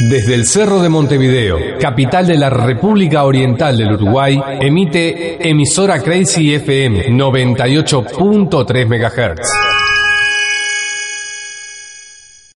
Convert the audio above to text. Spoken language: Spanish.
Desde el Cerro de Montevideo, capital de la República Oriental del Uruguay, emite emisora Crazy FM 98.3 MHz.